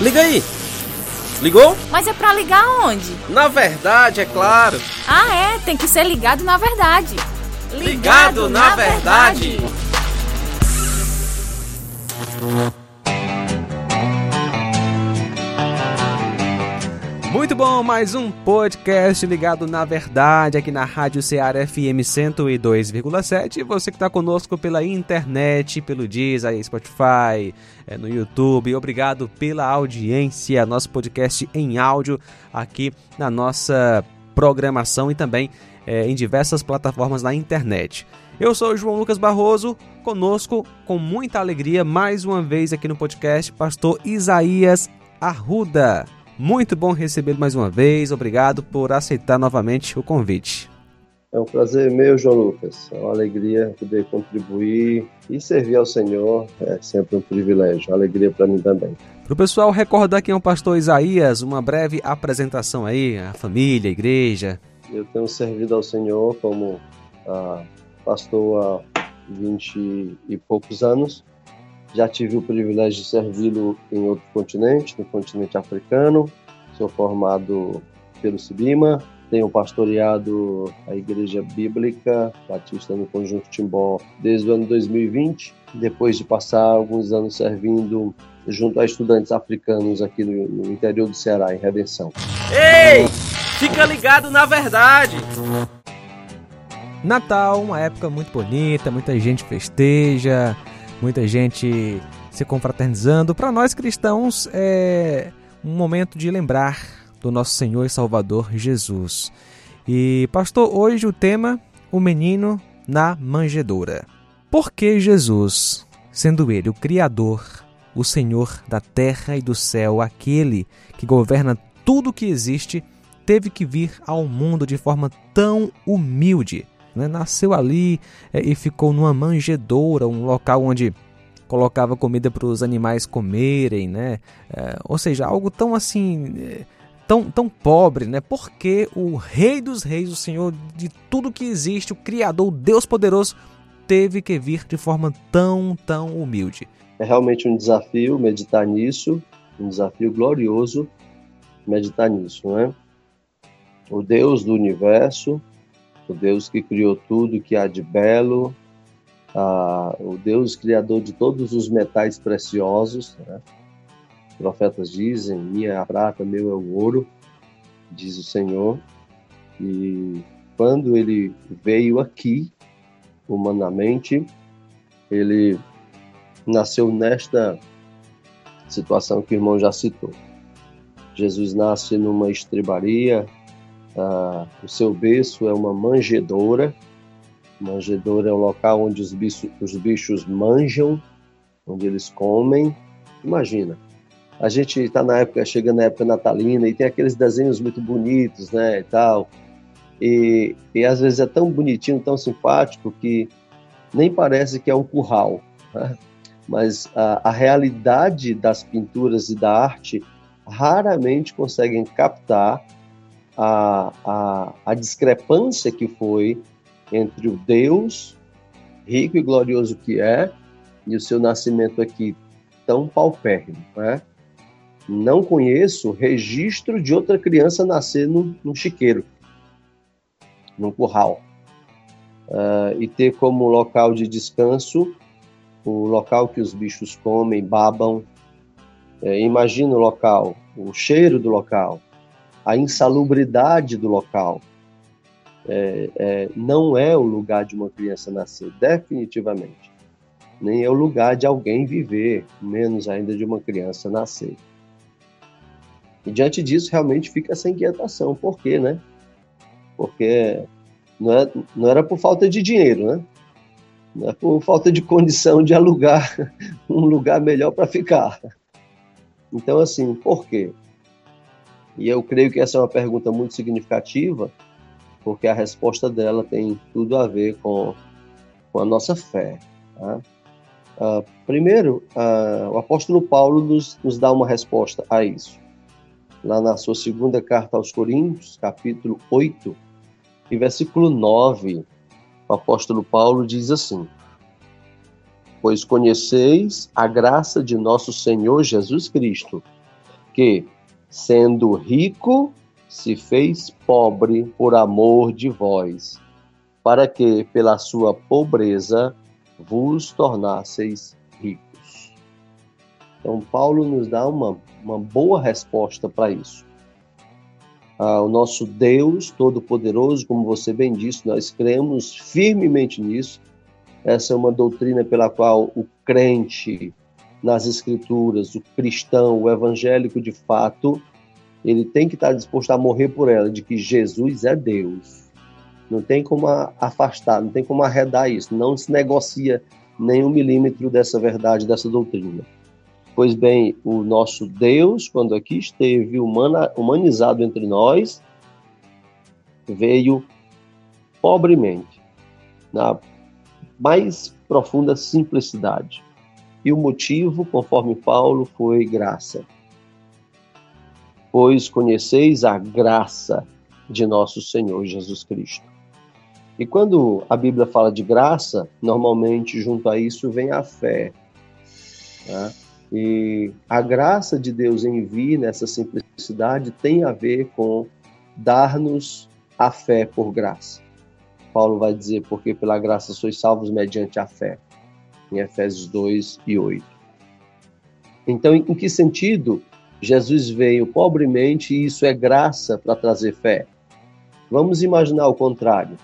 Liga aí! Ligou? Mas é pra ligar onde? Na verdade, é claro. Ah, é, tem que ser ligado na verdade. Ligado, ligado na, na, verdade. verdade. Muito bom, mais um podcast ligado na verdade aqui na Rádio Ceará FM 102,7. Você que está conosco pela internet, pelo Deezer, Spotify, é, no YouTube. Obrigado pela audiência. Nosso podcast em áudio aqui na nossa programação e também é, em diversas plataformas na internet. Eu sou o João Lucas Barroso, conosco com muita alegria mais uma vez aqui no podcast, pastor Isaías Arruda. Muito bom recebê-lo mais uma vez. Obrigado por aceitar novamente o convite. É um prazer meu, João Lucas. É uma alegria poder contribuir e servir ao Senhor. É sempre um privilégio. Uma alegria para mim também. Para o pessoal recordar quem é o pastor Isaías, uma breve apresentação aí, a família, a igreja. Eu tenho servido ao Senhor como ah, pastor há 20 e poucos anos. Já tive o privilégio de servi-lo em outro continente, no continente africano. Sou formado pelo Sibima, tenho pastoreado a Igreja Bíblica Batista no Conjunto Timbó desde o ano 2020, depois de passar alguns anos servindo junto a estudantes africanos aqui no, no interior do Ceará, em Redenção. Ei! Fica ligado na verdade! Natal, uma época muito bonita, muita gente festeja, muita gente se confraternizando. Para nós cristãos é um momento de lembrar do nosso Senhor e Salvador Jesus. E pastor, hoje o tema o menino na manjedoura. Por que Jesus, sendo ele o criador, o Senhor da terra e do céu, aquele que governa tudo que existe, teve que vir ao mundo de forma tão humilde? Né? Nasceu ali é, e ficou numa manjedoura, um local onde colocava comida para os animais comerem, né? É, ou seja, algo tão assim, é, tão, tão pobre, né? Porque o Rei dos Reis, o Senhor de tudo que existe, o Criador, o Deus poderoso, teve que vir de forma tão, tão humilde. É realmente um desafio meditar nisso, um desafio glorioso meditar nisso, né? O Deus do universo, o Deus que criou tudo que há de belo, ah, o Deus criador de todos os metais preciosos. Né? Profetas dizem: Minha é a prata, meu é o ouro, diz o Senhor. E quando ele veio aqui, humanamente, ele nasceu nesta situação que o irmão já citou. Jesus nasce numa estrebaria, ah, o seu berço é uma manjedoura. Manjedoura é um local onde os bichos, os bichos manjam, onde eles comem. Imagina, a gente está na época, chega na época natalina e tem aqueles desenhos muito bonitos, né, e tal. E, e às vezes é tão bonitinho, tão simpático que nem parece que é um curral. Né? Mas a, a realidade das pinturas e da arte raramente conseguem captar a, a, a discrepância que foi entre o Deus rico e glorioso que é e o seu nascimento aqui tão paupérrimo, né? Não conheço registro de outra criança nascer num chiqueiro, num curral, uh, e ter como local de descanso o local que os bichos comem, babam. É, imagina o local, o cheiro do local, a insalubridade do local. É, é, não é o lugar de uma criança nascer, definitivamente. Nem é o lugar de alguém viver, menos ainda de uma criança nascer. E diante disso, realmente fica essa inquietação. Por quê, né? Porque não, é, não era por falta de dinheiro, né? Não é por falta de condição de alugar um lugar melhor para ficar. Então, assim, por quê? E eu creio que essa é uma pergunta muito significativa, porque a resposta dela tem tudo a ver com, com a nossa fé. Tá? Uh, primeiro, uh, o apóstolo Paulo nos, nos dá uma resposta a isso. Lá na sua segunda carta aos Coríntios, capítulo 8, e versículo 9, o apóstolo Paulo diz assim: Pois conheceis a graça de nosso Senhor Jesus Cristo, que, sendo rico, se fez pobre por amor de vós, para que, pela sua pobreza, vos tornasseis ricos. Então, Paulo nos dá uma, uma boa resposta para isso. Ah, o nosso Deus Todo-Poderoso, como você bem disse, nós cremos firmemente nisso. Essa é uma doutrina pela qual o crente nas Escrituras, o cristão, o evangélico de fato, ele tem que estar disposto a morrer por ela, de que Jesus é Deus. Não tem como afastar, não tem como arredar isso. Não se negocia nem um milímetro dessa verdade, dessa doutrina. Pois bem, o nosso Deus, quando aqui esteve humana, humanizado entre nós, veio pobremente, na mais profunda simplicidade. E o motivo, conforme Paulo, foi graça. Pois conheceis a graça de nosso Senhor Jesus Cristo. E quando a Bíblia fala de graça, normalmente junto a isso vem a fé. Né? E a graça de Deus em vir nessa simplicidade tem a ver com dar-nos a fé por graça. Paulo vai dizer, porque pela graça sois salvos mediante a fé, em Efésios 2 e 8. Então, em que sentido Jesus veio pobremente e isso é graça para trazer fé? Vamos imaginar o contrário.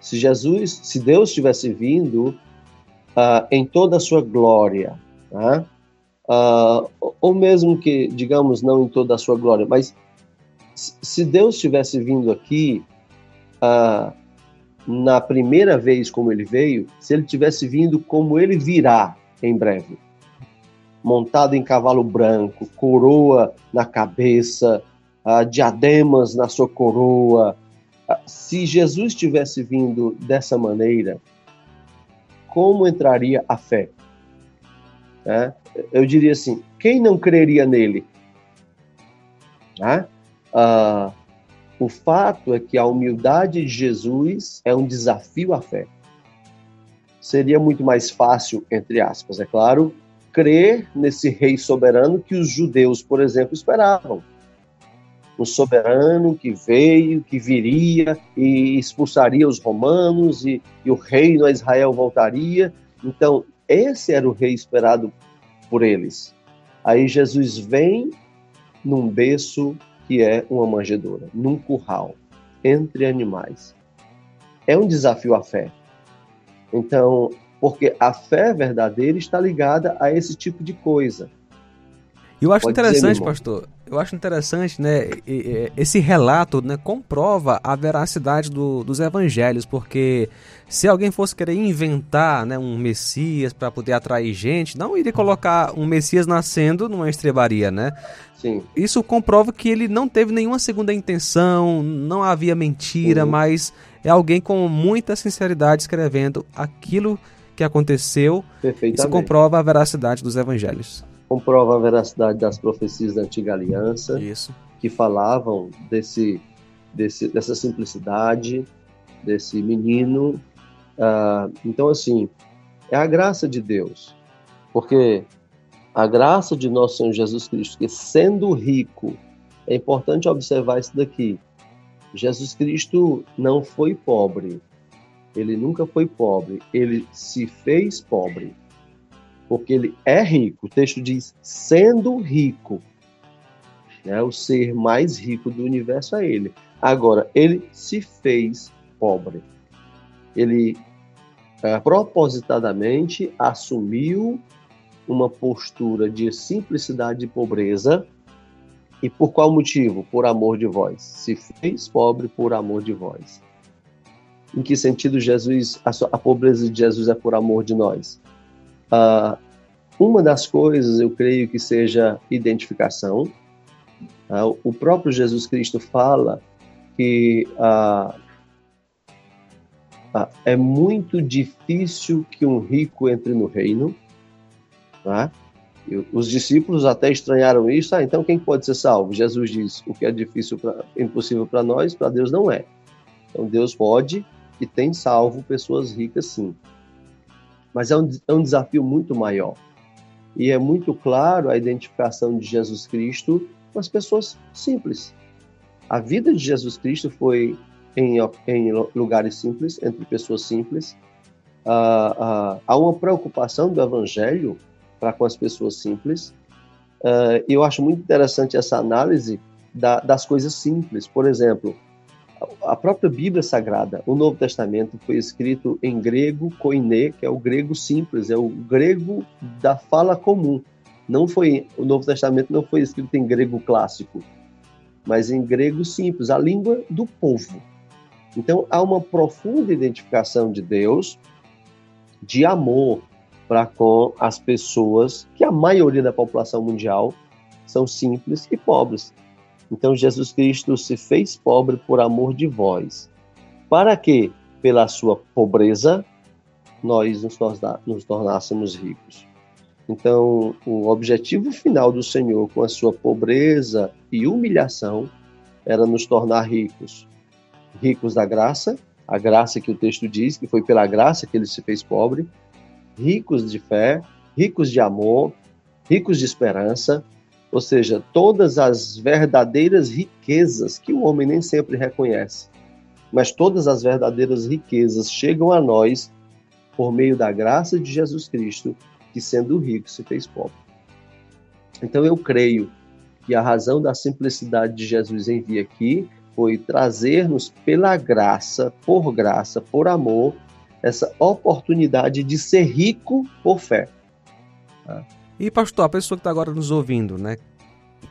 Se Jesus, se Deus tivesse vindo uh, em toda a sua glória, uh, uh, ou mesmo que, digamos, não em toda a sua glória, mas se Deus tivesse vindo aqui uh, na primeira vez como ele veio, se ele tivesse vindo como ele virá em breve, montado em cavalo branco, coroa na cabeça, uh, diademas na sua coroa, uh, se Jesus tivesse vindo dessa maneira, como entraria a fé? É? eu diria assim, quem não creria nele? Ah, o fato é que a humildade de Jesus é um desafio à fé. Seria muito mais fácil, entre aspas, é claro, crer nesse rei soberano que os judeus, por exemplo, esperavam. Um soberano que veio, que viria e expulsaria os romanos e, e o reino a Israel voltaria. Então, esse era o rei esperado por eles. Aí Jesus vem num berço que é uma manjedoura, num curral, entre animais. É um desafio à fé. Então, porque a fé verdadeira está ligada a esse tipo de coisa. Eu acho Pode interessante, dizer, pastor, eu acho interessante, né, esse relato, né, comprova a veracidade do, dos evangelhos, porque se alguém fosse querer inventar, né, um Messias para poder atrair gente, não iria colocar um Messias nascendo numa estrebaria, né? Sim. Isso comprova que ele não teve nenhuma segunda intenção, não havia mentira, uhum. mas é alguém com muita sinceridade escrevendo aquilo que aconteceu. Isso comprova a veracidade dos evangelhos comprova a veracidade das profecias da antiga aliança, Isso. que falavam desse, desse, dessa simplicidade, desse menino. Uh, então, assim, é a graça de Deus, porque a graça de nosso Senhor Jesus Cristo, que sendo rico, é importante observar isso daqui. Jesus Cristo não foi pobre, ele nunca foi pobre, ele se fez pobre porque ele é rico. O texto diz sendo rico. Né? O ser mais rico do universo é ele. Agora, ele se fez pobre. Ele é, propositadamente assumiu uma postura de simplicidade e pobreza. E por qual motivo? Por amor de vós. Se fez pobre por amor de vós. Em que sentido Jesus, a, a pobreza de Jesus é por amor de nós? Uh, uma das coisas, eu creio que seja identificação. Uh, o próprio Jesus Cristo fala que uh, é muito difícil que um rico entre no reino. Tá? os discípulos até estranharam isso. Ah, então quem pode ser salvo? Jesus diz: o que é difícil, pra, impossível para nós, para Deus não é. Então Deus pode e tem salvo pessoas ricas, sim. Mas é um, é um desafio muito maior. E é muito claro a identificação de Jesus Cristo com as pessoas simples. A vida de Jesus Cristo foi em, em lugares simples, entre pessoas simples. Uh, uh, há uma preocupação do Evangelho para com as pessoas simples. Uh, eu acho muito interessante essa análise da, das coisas simples. Por exemplo, a própria Bíblia Sagrada, o Novo Testamento, foi escrito em grego koiné, que é o grego simples, é o grego da fala comum. Não foi o Novo Testamento não foi escrito em grego clássico, mas em grego simples, a língua do povo. Então há uma profunda identificação de Deus, de amor para com as pessoas, que a maioria da população mundial são simples e pobres. Então Jesus Cristo se fez pobre por amor de vós, para que, pela sua pobreza, nós nos, torna, nos tornássemos ricos. Então, o objetivo final do Senhor com a sua pobreza e humilhação era nos tornar ricos. Ricos da graça, a graça que o texto diz, que foi pela graça que ele se fez pobre, ricos de fé, ricos de amor, ricos de esperança, ou seja, todas as verdadeiras riquezas que o homem nem sempre reconhece. Mas todas as verdadeiras riquezas chegam a nós por meio da graça de Jesus Cristo, que sendo rico se fez pobre. Então eu creio que a razão da simplicidade de Jesus em vir aqui foi trazer-nos pela graça, por graça, por amor, essa oportunidade de ser rico por fé. Tá? E pastor, a pessoa que está agora nos ouvindo, né,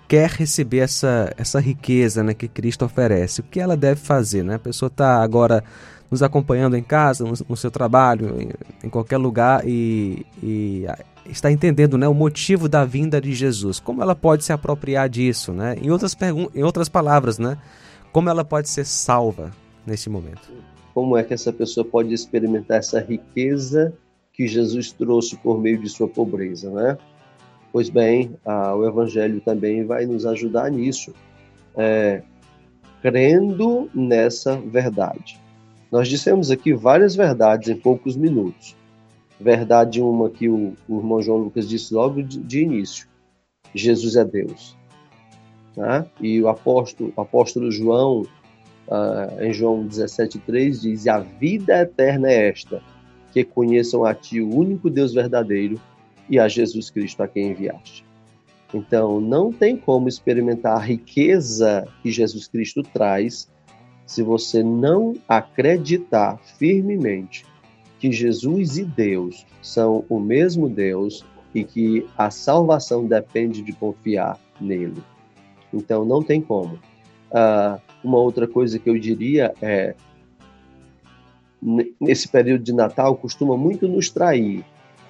quer receber essa, essa riqueza né, que Cristo oferece, o que ela deve fazer? Né? A pessoa está agora nos acompanhando em casa, no, no seu trabalho, em, em, qualquer lugar e, e, está entendendo né, o motivo da vinda de Jesus. Como ela pode se apropriar disso? Né? Em, outras em outras palavras, né? como ela pode ser salva nesse momento? Como é que essa pessoa pode experimentar essa riqueza que Jesus trouxe por meio de sua pobreza, né? Pois bem, o Evangelho também vai nos ajudar nisso, é, crendo nessa verdade. Nós dissemos aqui várias verdades em poucos minutos. Verdade uma que o, o irmão João Lucas disse logo de, de início: Jesus é Deus. Tá? E o apóstolo, o apóstolo João, uh, em João 17,3, diz: A vida eterna é esta, que conheçam a Ti, o único Deus verdadeiro, e a Jesus Cristo a quem enviaste. Então, não tem como experimentar a riqueza que Jesus Cristo traz se você não acreditar firmemente que Jesus e Deus são o mesmo Deus e que a salvação depende de confiar nele. Então, não tem como. Uh, uma outra coisa que eu diria é nesse período de Natal costuma muito nos trair.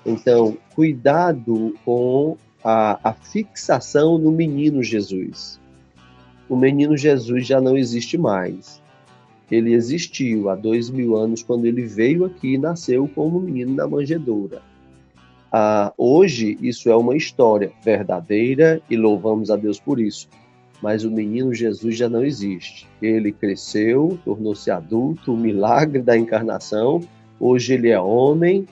Então, cuidado com a, a fixação no menino Jesus. O menino Jesus já não existe mais. Ele existiu há dois mil anos quando ele veio aqui e nasceu como menino na manjedoura. Ah, hoje, isso é uma história verdadeira e louvamos a Deus por isso mas o menino Jesus já não existe. Ele cresceu, tornou-se adulto, o milagre da encarnação. Hoje ele é homem,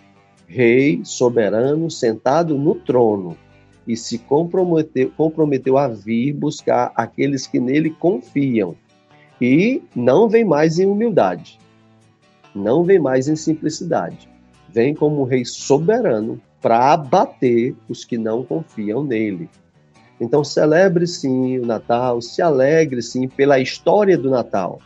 rei, soberano, sentado no trono e se comprometeu, comprometeu a vir buscar aqueles que nele confiam. E não vem mais em humildade, não vem mais em simplicidade. Vem como rei soberano para abater os que não confiam nele. Então celebre sim o Natal, se alegre sim pela história do Natal,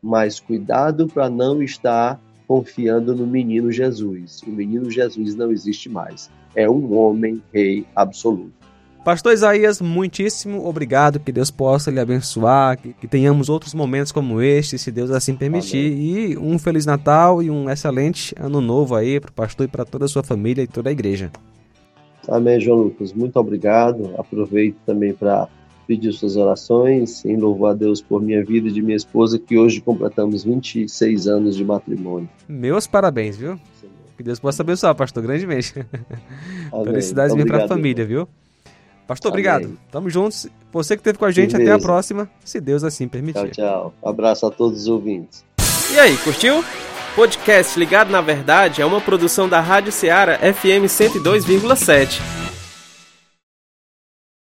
mas cuidado para não estar confiando no menino Jesus. O menino Jesus não existe mais. É um homem rei absoluto. Pastor Isaías, muitíssimo obrigado. Que Deus possa lhe abençoar, que, que tenhamos outros momentos como este, se Deus assim permitir. Amém. E um Feliz Natal e um excelente Ano Novo aí para o pastor e para toda a sua família e toda a igreja. Amém, João Lucas. Muito obrigado. Aproveito também para pedir suas orações em louvor a Deus por minha vida e de minha esposa, que hoje completamos 26 anos de matrimônio. Meus parabéns, viu? Que Deus possa abençoar, pastor, grandemente. Amém. Felicidades para a família, viu? Pastor, Amém. obrigado. Tamo juntos. Você que esteve com a gente, Beleza. até a próxima, se Deus assim permitir. Tchau, tchau. Um abraço a todos os ouvintes. E aí, curtiu? Podcast Ligado na Verdade é uma produção da Rádio Ceará FM 102,7.